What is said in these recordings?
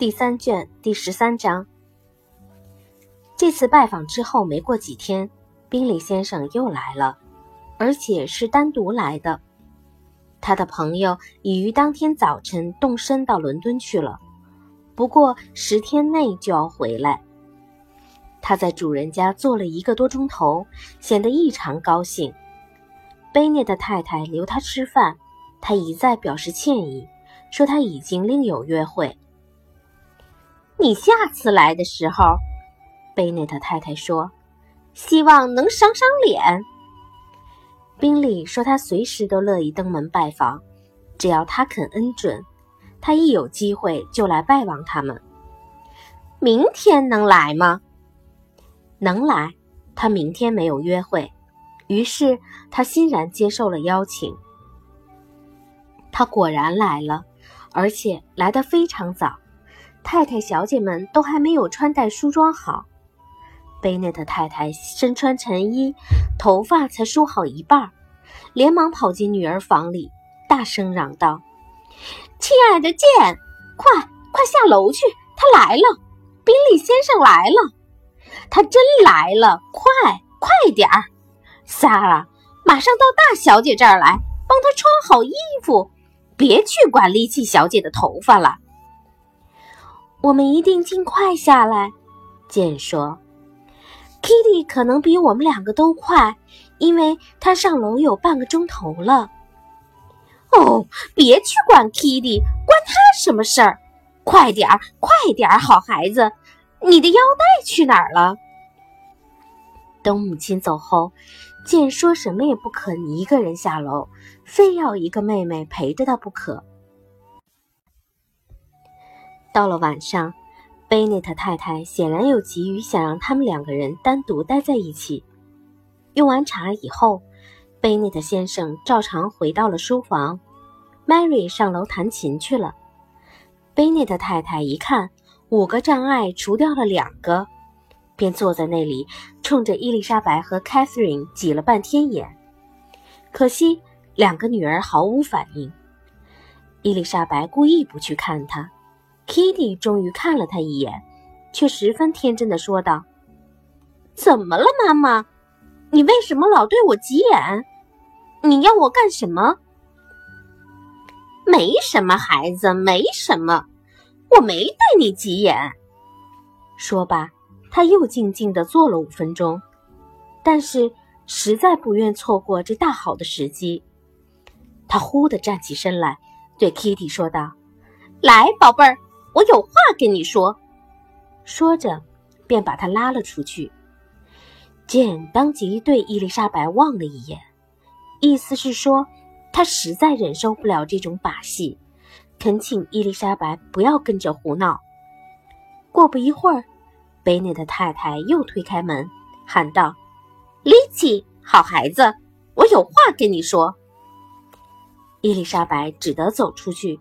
第三卷第十三章。这次拜访之后没过几天，宾利先生又来了，而且是单独来的。他的朋友已于当天早晨动身到伦敦去了，不过十天内就要回来。他在主人家坐了一个多钟头，显得异常高兴。贝内的太太留他吃饭，他一再表示歉意，说他已经另有约会。你下次来的时候，贝内特太太说，希望能赏赏脸。宾利说他随时都乐意登门拜访，只要他肯恩准，他一有机会就来拜望他们。明天能来吗？能来，他明天没有约会。于是他欣然接受了邀请。他果然来了，而且来得非常早。太太、小姐们都还没有穿戴梳妆好。贝内特太太身穿晨衣，头发才梳好一半，连忙跑进女儿房里，大声嚷道：“亲爱的剑，快快下楼去！他来了，宾利先生来了，他真来了！快快点儿！”萨拉，马上到大小姐这儿来，帮她穿好衣服，别去管丽奇小姐的头发了。我们一定尽快下来，简说。Kitty 可能比我们两个都快，因为她上楼有半个钟头了。哦，别去管 Kitty，关他什么事儿？快点儿，快点儿，好孩子，你的腰带去哪儿了？等母亲走后。见说什么也不肯一个人下楼，非要一个妹妹陪着他不可。到了晚上，贝内特太太显然有急于想让他们两个人单独待在一起。用完茶以后，贝内特先生照常回到了书房，Mary 上楼弹琴去了。贝内特太太一看，五个障碍除掉了两个。便坐在那里，冲着伊丽莎白和 Catherine 挤了半天眼。可惜两个女儿毫无反应。伊丽莎白故意不去看她，Kitty 终于看了他一眼，却十分天真的说道：“怎么了，妈妈？你为什么老对我急眼？你要我干什么？”“没什么，孩子，没什么，我没对你急眼。”说罢。他又静静地坐了五分钟，但是实在不愿错过这大好的时机。他忽地站起身来，对 Kitty 说道：“来，宝贝儿，我有话跟你说。”说着，便把他拉了出去。简当即对伊丽莎白望了一眼，意思是说，他实在忍受不了这种把戏，恳请伊丽莎白不要跟着胡闹。过不一会儿。贝内的太太又推开门，喊道：“丽奇，好孩子，我有话跟你说。”伊丽莎白只得走出去。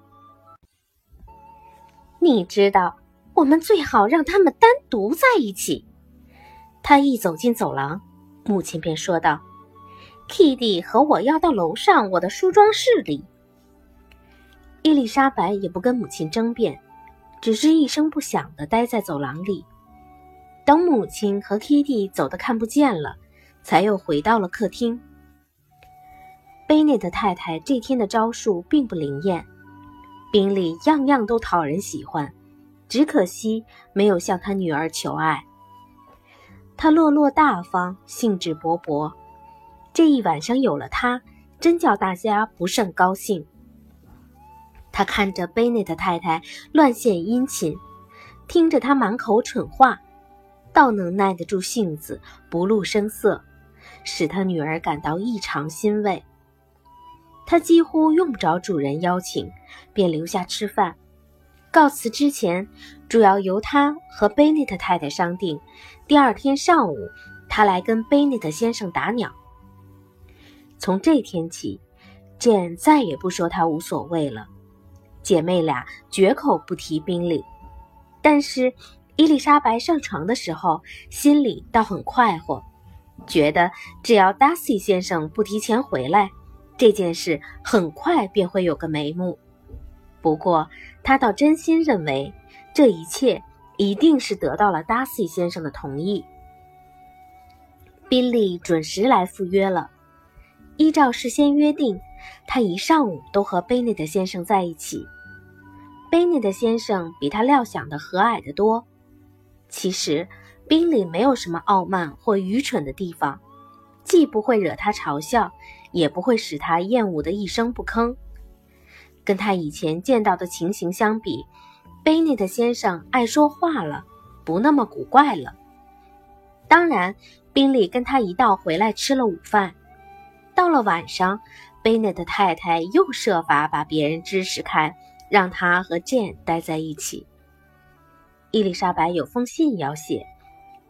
你知道，我们最好让他们单独在一起。他一走进走廊，母亲便说道：“Kitty 和我要到楼上我的梳妆室里。”伊丽莎白也不跟母亲争辩，只是一声不响地待在走廊里。等母亲和 Kitty 走的看不见了，才又回到了客厅。贝内的太太这天的招数并不灵验，宾利样样都讨人喜欢，只可惜没有向他女儿求爱。他落落大方，兴致勃勃，这一晚上有了他，真叫大家不甚高兴。他看着贝内的太太乱献殷勤，听着他满口蠢话。倒能耐得住性子，不露声色，使他女儿感到异常欣慰。他几乎用不着主人邀请，便留下吃饭。告辞之前，主要由他和贝内特太太商定，第二天上午他来跟贝内特先生打鸟。从这天起，简再也不说他无所谓了。姐妹俩绝口不提宾利，但是。伊丽莎白上床的时候，心里倒很快活，觉得只要达西先生不提前回来，这件事很快便会有个眉目。不过他倒真心认为这一切一定是得到了达西先生的同意。宾利准时来赴约了，依照事先约定，他一上午都和贝内特先生在一起。贝内特先生比他料想的和蔼得多。其实，宾利没有什么傲慢或愚蠢的地方，既不会惹他嘲笑，也不会使他厌恶的一声不吭。跟他以前见到的情形相比，贝内特先生爱说话了，不那么古怪了。当然，宾利跟他一道回来吃了午饭。到了晚上，贝内特太太又设法把别人支使开，让他和剑待在一起。伊丽莎白有封信要写，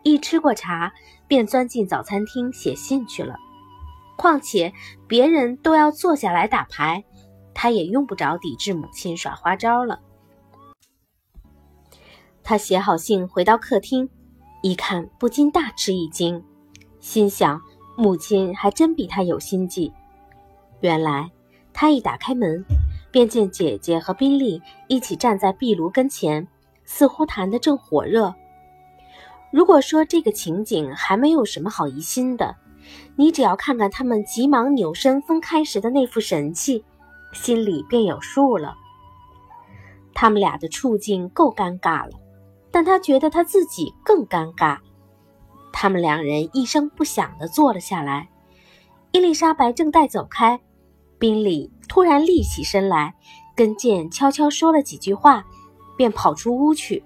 一吃过茶便钻进早餐厅写信去了。况且别人都要坐下来打牌，他也用不着抵制母亲耍花招了。他写好信回到客厅。一看，不禁大吃一惊，心想：母亲还真比他有心计。原来，他一打开门，便见姐姐和宾利一起站在壁炉跟前，似乎谈得正火热。如果说这个情景还没有什么好疑心的，你只要看看他们急忙扭身分开时的那副神气，心里便有数了。他们俩的处境够尴尬了。但他觉得他自己更尴尬。他们两人一声不响地坐了下来。伊丽莎白正待走开，宾利突然立起身来，跟剑悄悄说了几句话，便跑出屋去。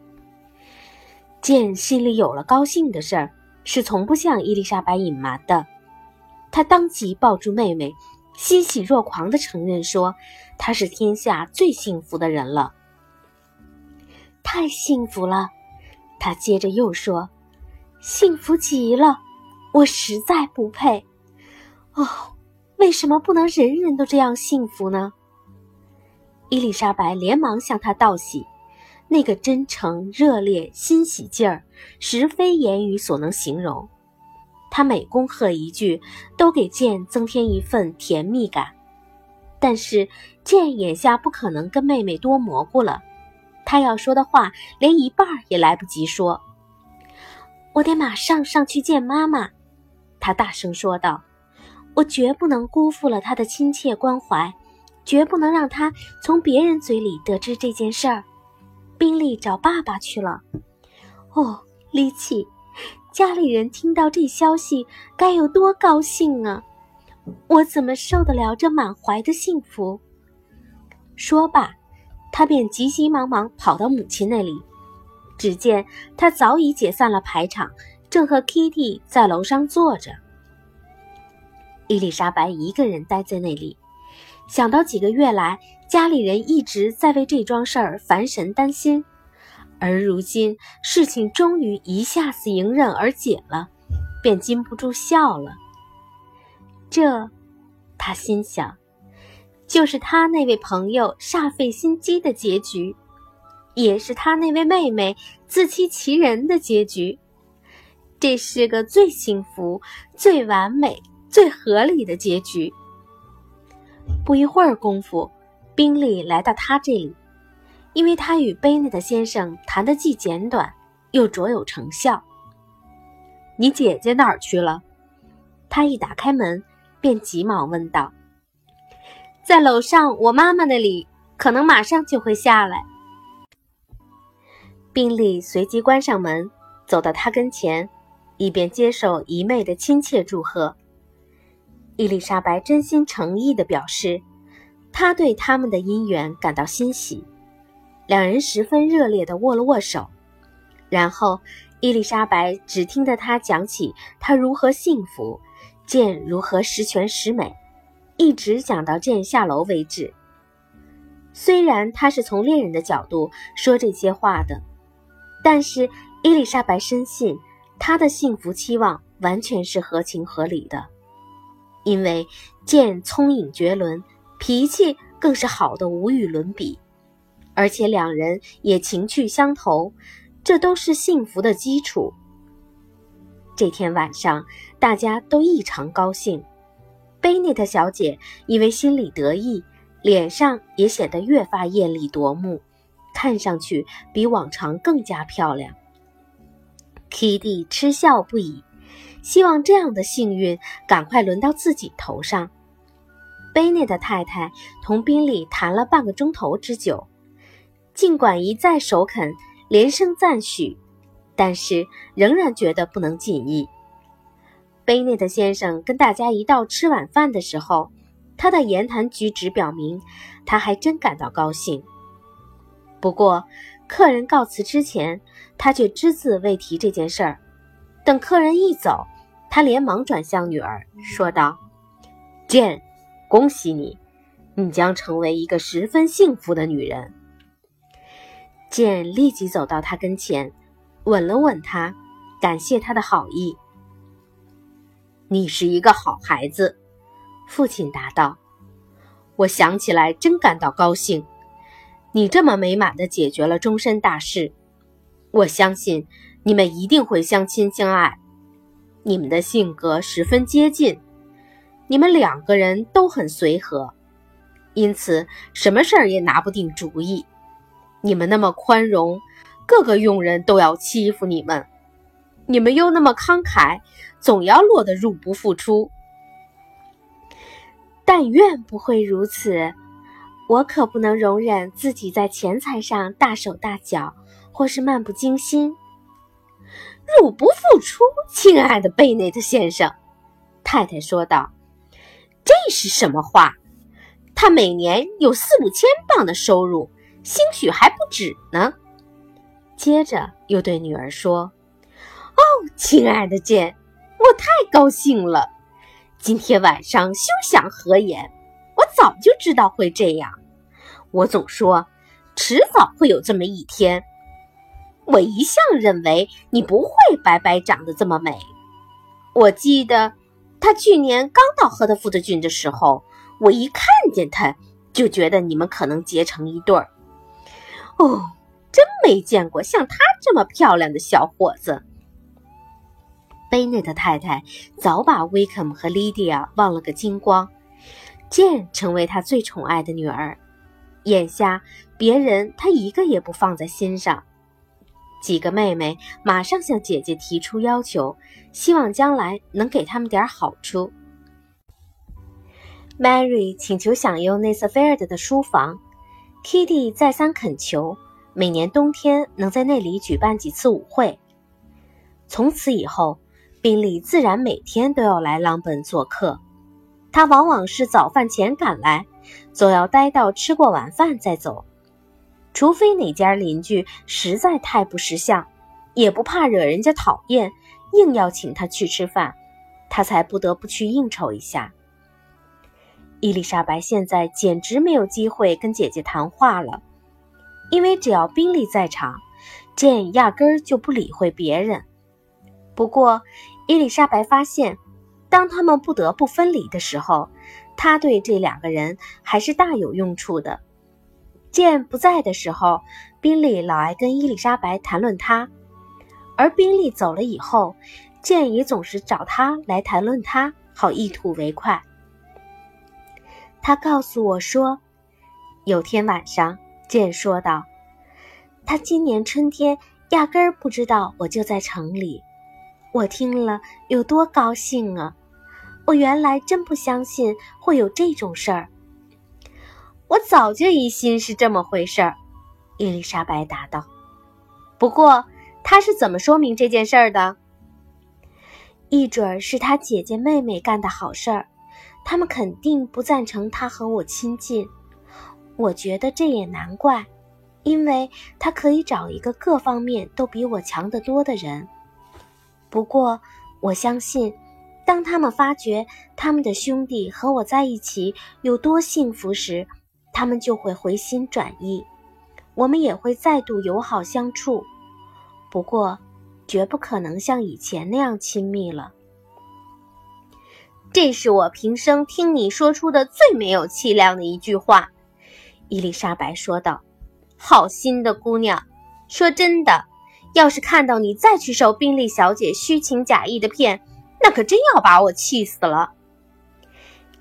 见心里有了高兴的事儿，是从不向伊丽莎白隐瞒的。他当即抱住妹妹，欣喜若狂地承认说：“他是天下最幸福的人了。”太幸福了，他接着又说：“幸福极了，我实在不配。哦，为什么不能人人都这样幸福呢？”伊丽莎白连忙向他道喜，那个真诚、热烈、欣喜劲儿，实非言语所能形容。他每恭贺一句，都给剑增添一份甜蜜感。但是剑眼下不可能跟妹妹多蘑菇了。他要说的话，连一半也来不及说。我得马上上去见妈妈，他大声说道：“我绝不能辜负了她的亲切关怀，绝不能让她从别人嘴里得知这件事儿。”宾利找爸爸去了。哦，丽奇，家里人听到这消息该有多高兴啊！我怎么受得了这满怀的幸福？说罢。他便急急忙忙跑到母亲那里，只见他早已解散了排场，正和 Kitty 在楼上坐着。伊丽莎白一个人待在那里，想到几个月来家里人一直在为这桩事儿烦神担心，而如今事情终于一下子迎刃而解了，便禁不住笑了。这，他心想。就是他那位朋友煞费心机的结局，也是他那位妹妹自欺欺人的结局。这是个最幸福、最完美、最合理的结局。不一会儿功夫，宾利来到他这里，因为他与贝内特先生谈的既简短，又卓有成效。你姐姐哪儿去了？他一打开门，便急忙问道。在楼上，我妈妈那里可能马上就会下来。宾利随即关上门，走到他跟前，以便接受姨妹的亲切祝贺。伊丽莎白真心诚意地表示，她对他们的姻缘感到欣喜。两人十分热烈地握了握手，然后伊丽莎白只听得他讲起她如何幸福，见如何十全十美。一直讲到见下楼为止。虽然他是从恋人的角度说这些话的，但是伊丽莎白深信他的幸福期望完全是合情合理的，因为剑聪颖绝伦，脾气更是好的无与伦比，而且两人也情趣相投，这都是幸福的基础。这天晚上，大家都异常高兴。贝内特小姐因为心里得意，脸上也显得越发艳丽夺目，看上去比往常更加漂亮。Kitty 嗤笑不已，希望这样的幸运赶快轮到自己头上。贝内的太太同宾利谈了半个钟头之久，尽管一再首肯，连声赞许，但是仍然觉得不能尽意。贝内的先生跟大家一道吃晚饭的时候，他的言谈举止表明，他还真感到高兴。不过，客人告辞之前，他却只字未提这件事儿。等客人一走，他连忙转向女儿说道：“见。”恭喜你，你将成为一个十分幸福的女人。简立即走到他跟前，吻了吻他，感谢他的好意。你是一个好孩子，父亲答道。我想起来真感到高兴，你这么美满的解决了终身大事。我相信你们一定会相亲相爱，你们的性格十分接近。你们两个人都很随和，因此什么事儿也拿不定主意。你们那么宽容，各个佣人都要欺负你们；你们又那么慷慨，总要落得入不敷出。但愿不会如此，我可不能容忍自己在钱财上大手大脚，或是漫不经心。入不敷出，亲爱的贝内特先生，太太说道。这是什么话？他每年有四五千镑的收入，兴许还不止呢。接着又对女儿说：“哦，亲爱的简，我太高兴了！今天晚上休想合眼，我早就知道会这样。我总说，迟早会有这么一天。我一向认为你不会白白长得这么美。我记得。”他去年刚到赫德福德郡的时候，我一看见他，就觉得你们可能结成一对儿。哦，真没见过像他这么漂亮的小伙子。贝内特太太早把威克姆和莉迪亚忘了个精光，剑成为他最宠爱的女儿。眼下别人他一个也不放在心上。几个妹妹马上向姐姐提出要求，希望将来能给他们点好处。Mary 请求享用内瑟菲尔德的书房，Kitty 再三恳求，每年冬天能在那里举办几次舞会。从此以后，宾利自然每天都要来朗本做客。他往往是早饭前赶来，总要待到吃过晚饭再走。除非哪家邻居实在太不识相，也不怕惹人家讨厌，硬要请他去吃饭，他才不得不去应酬一下。伊丽莎白现在简直没有机会跟姐姐谈话了，因为只要宾利在场，简压根儿就不理会别人。不过，伊丽莎白发现，当他们不得不分离的时候，他对这两个人还是大有用处的。剑不在的时候，宾利老爱跟伊丽莎白谈论他；而宾利走了以后，剑也总是找他来谈论他，好一吐为快。他告诉我说，有天晚上，剑说道：“他今年春天压根儿不知道我就在城里。”我听了有多高兴啊！我原来真不相信会有这种事儿。我早就疑心是这么回事儿，伊丽莎白答道。不过他是怎么说明这件事的？一准儿是他姐姐妹妹干的好事儿，他们肯定不赞成他和我亲近。我觉得这也难怪，因为他可以找一个各方面都比我强得多的人。不过我相信，当他们发觉他们的兄弟和我在一起有多幸福时，他们就会回心转意，我们也会再度友好相处。不过，绝不可能像以前那样亲密了。这是我平生听你说出的最没有气量的一句话，伊丽莎白说道。好心的姑娘，说真的，要是看到你再去受宾利小姐虚情假意的骗，那可真要把我气死了。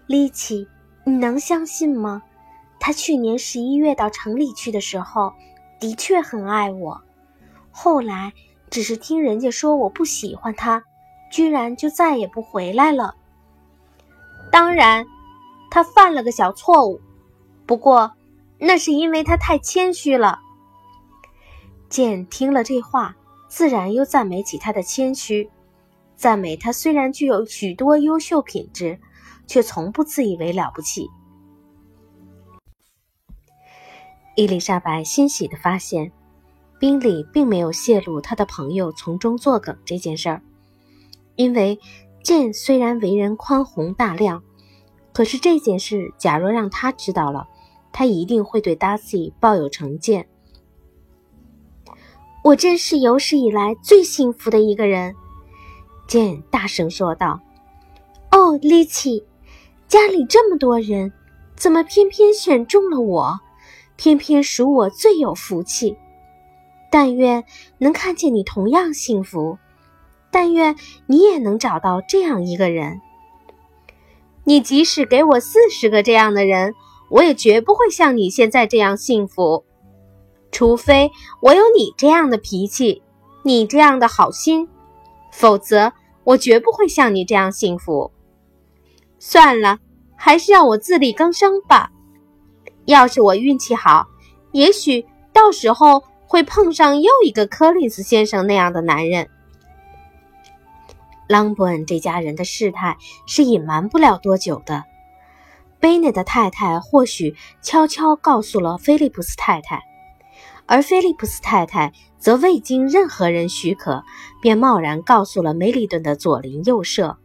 丽奇，你能相信吗？他去年十一月到城里去的时候，的确很爱我。后来只是听人家说我不喜欢他，居然就再也不回来了。当然，他犯了个小错误，不过那是因为他太谦虚了。剑听了这话，自然又赞美起他的谦虚，赞美他虽然具有许多优秀品质，却从不自以为了不起。伊丽莎白欣喜地发现。宾利并没有泄露他的朋友从中作梗这件事儿，因为剑虽然为人宽宏大量，可是这件事假若让他知道了，他一定会对达西抱有成见。我真是有史以来最幸福的一个人，剑大声说道：“哦，丽奇，家里这么多人，怎么偏偏选中了我？偏偏属我最有福气。”但愿能看见你同样幸福，但愿你也能找到这样一个人。你即使给我四十个这样的人，我也绝不会像你现在这样幸福，除非我有你这样的脾气，你这样的好心，否则我绝不会像你这样幸福。算了，还是让我自力更生吧。要是我运气好，也许到时候。会碰上又一个柯林斯先生那样的男人。朗伯恩这家人的事态是隐瞒不了多久的。贝内的太太或许悄悄告诉了菲利普斯太太，而菲利普斯太太则未经任何人许可，便贸然告诉了梅里顿的左邻右舍。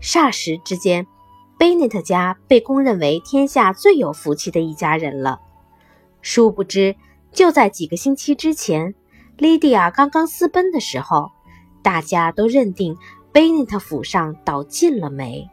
霎时之间，贝内特家被公认为天下最有福气的一家人了。殊不知。就在几个星期之前，莉迪亚刚刚私奔的时候，大家都认定贝内特府上倒尽了霉。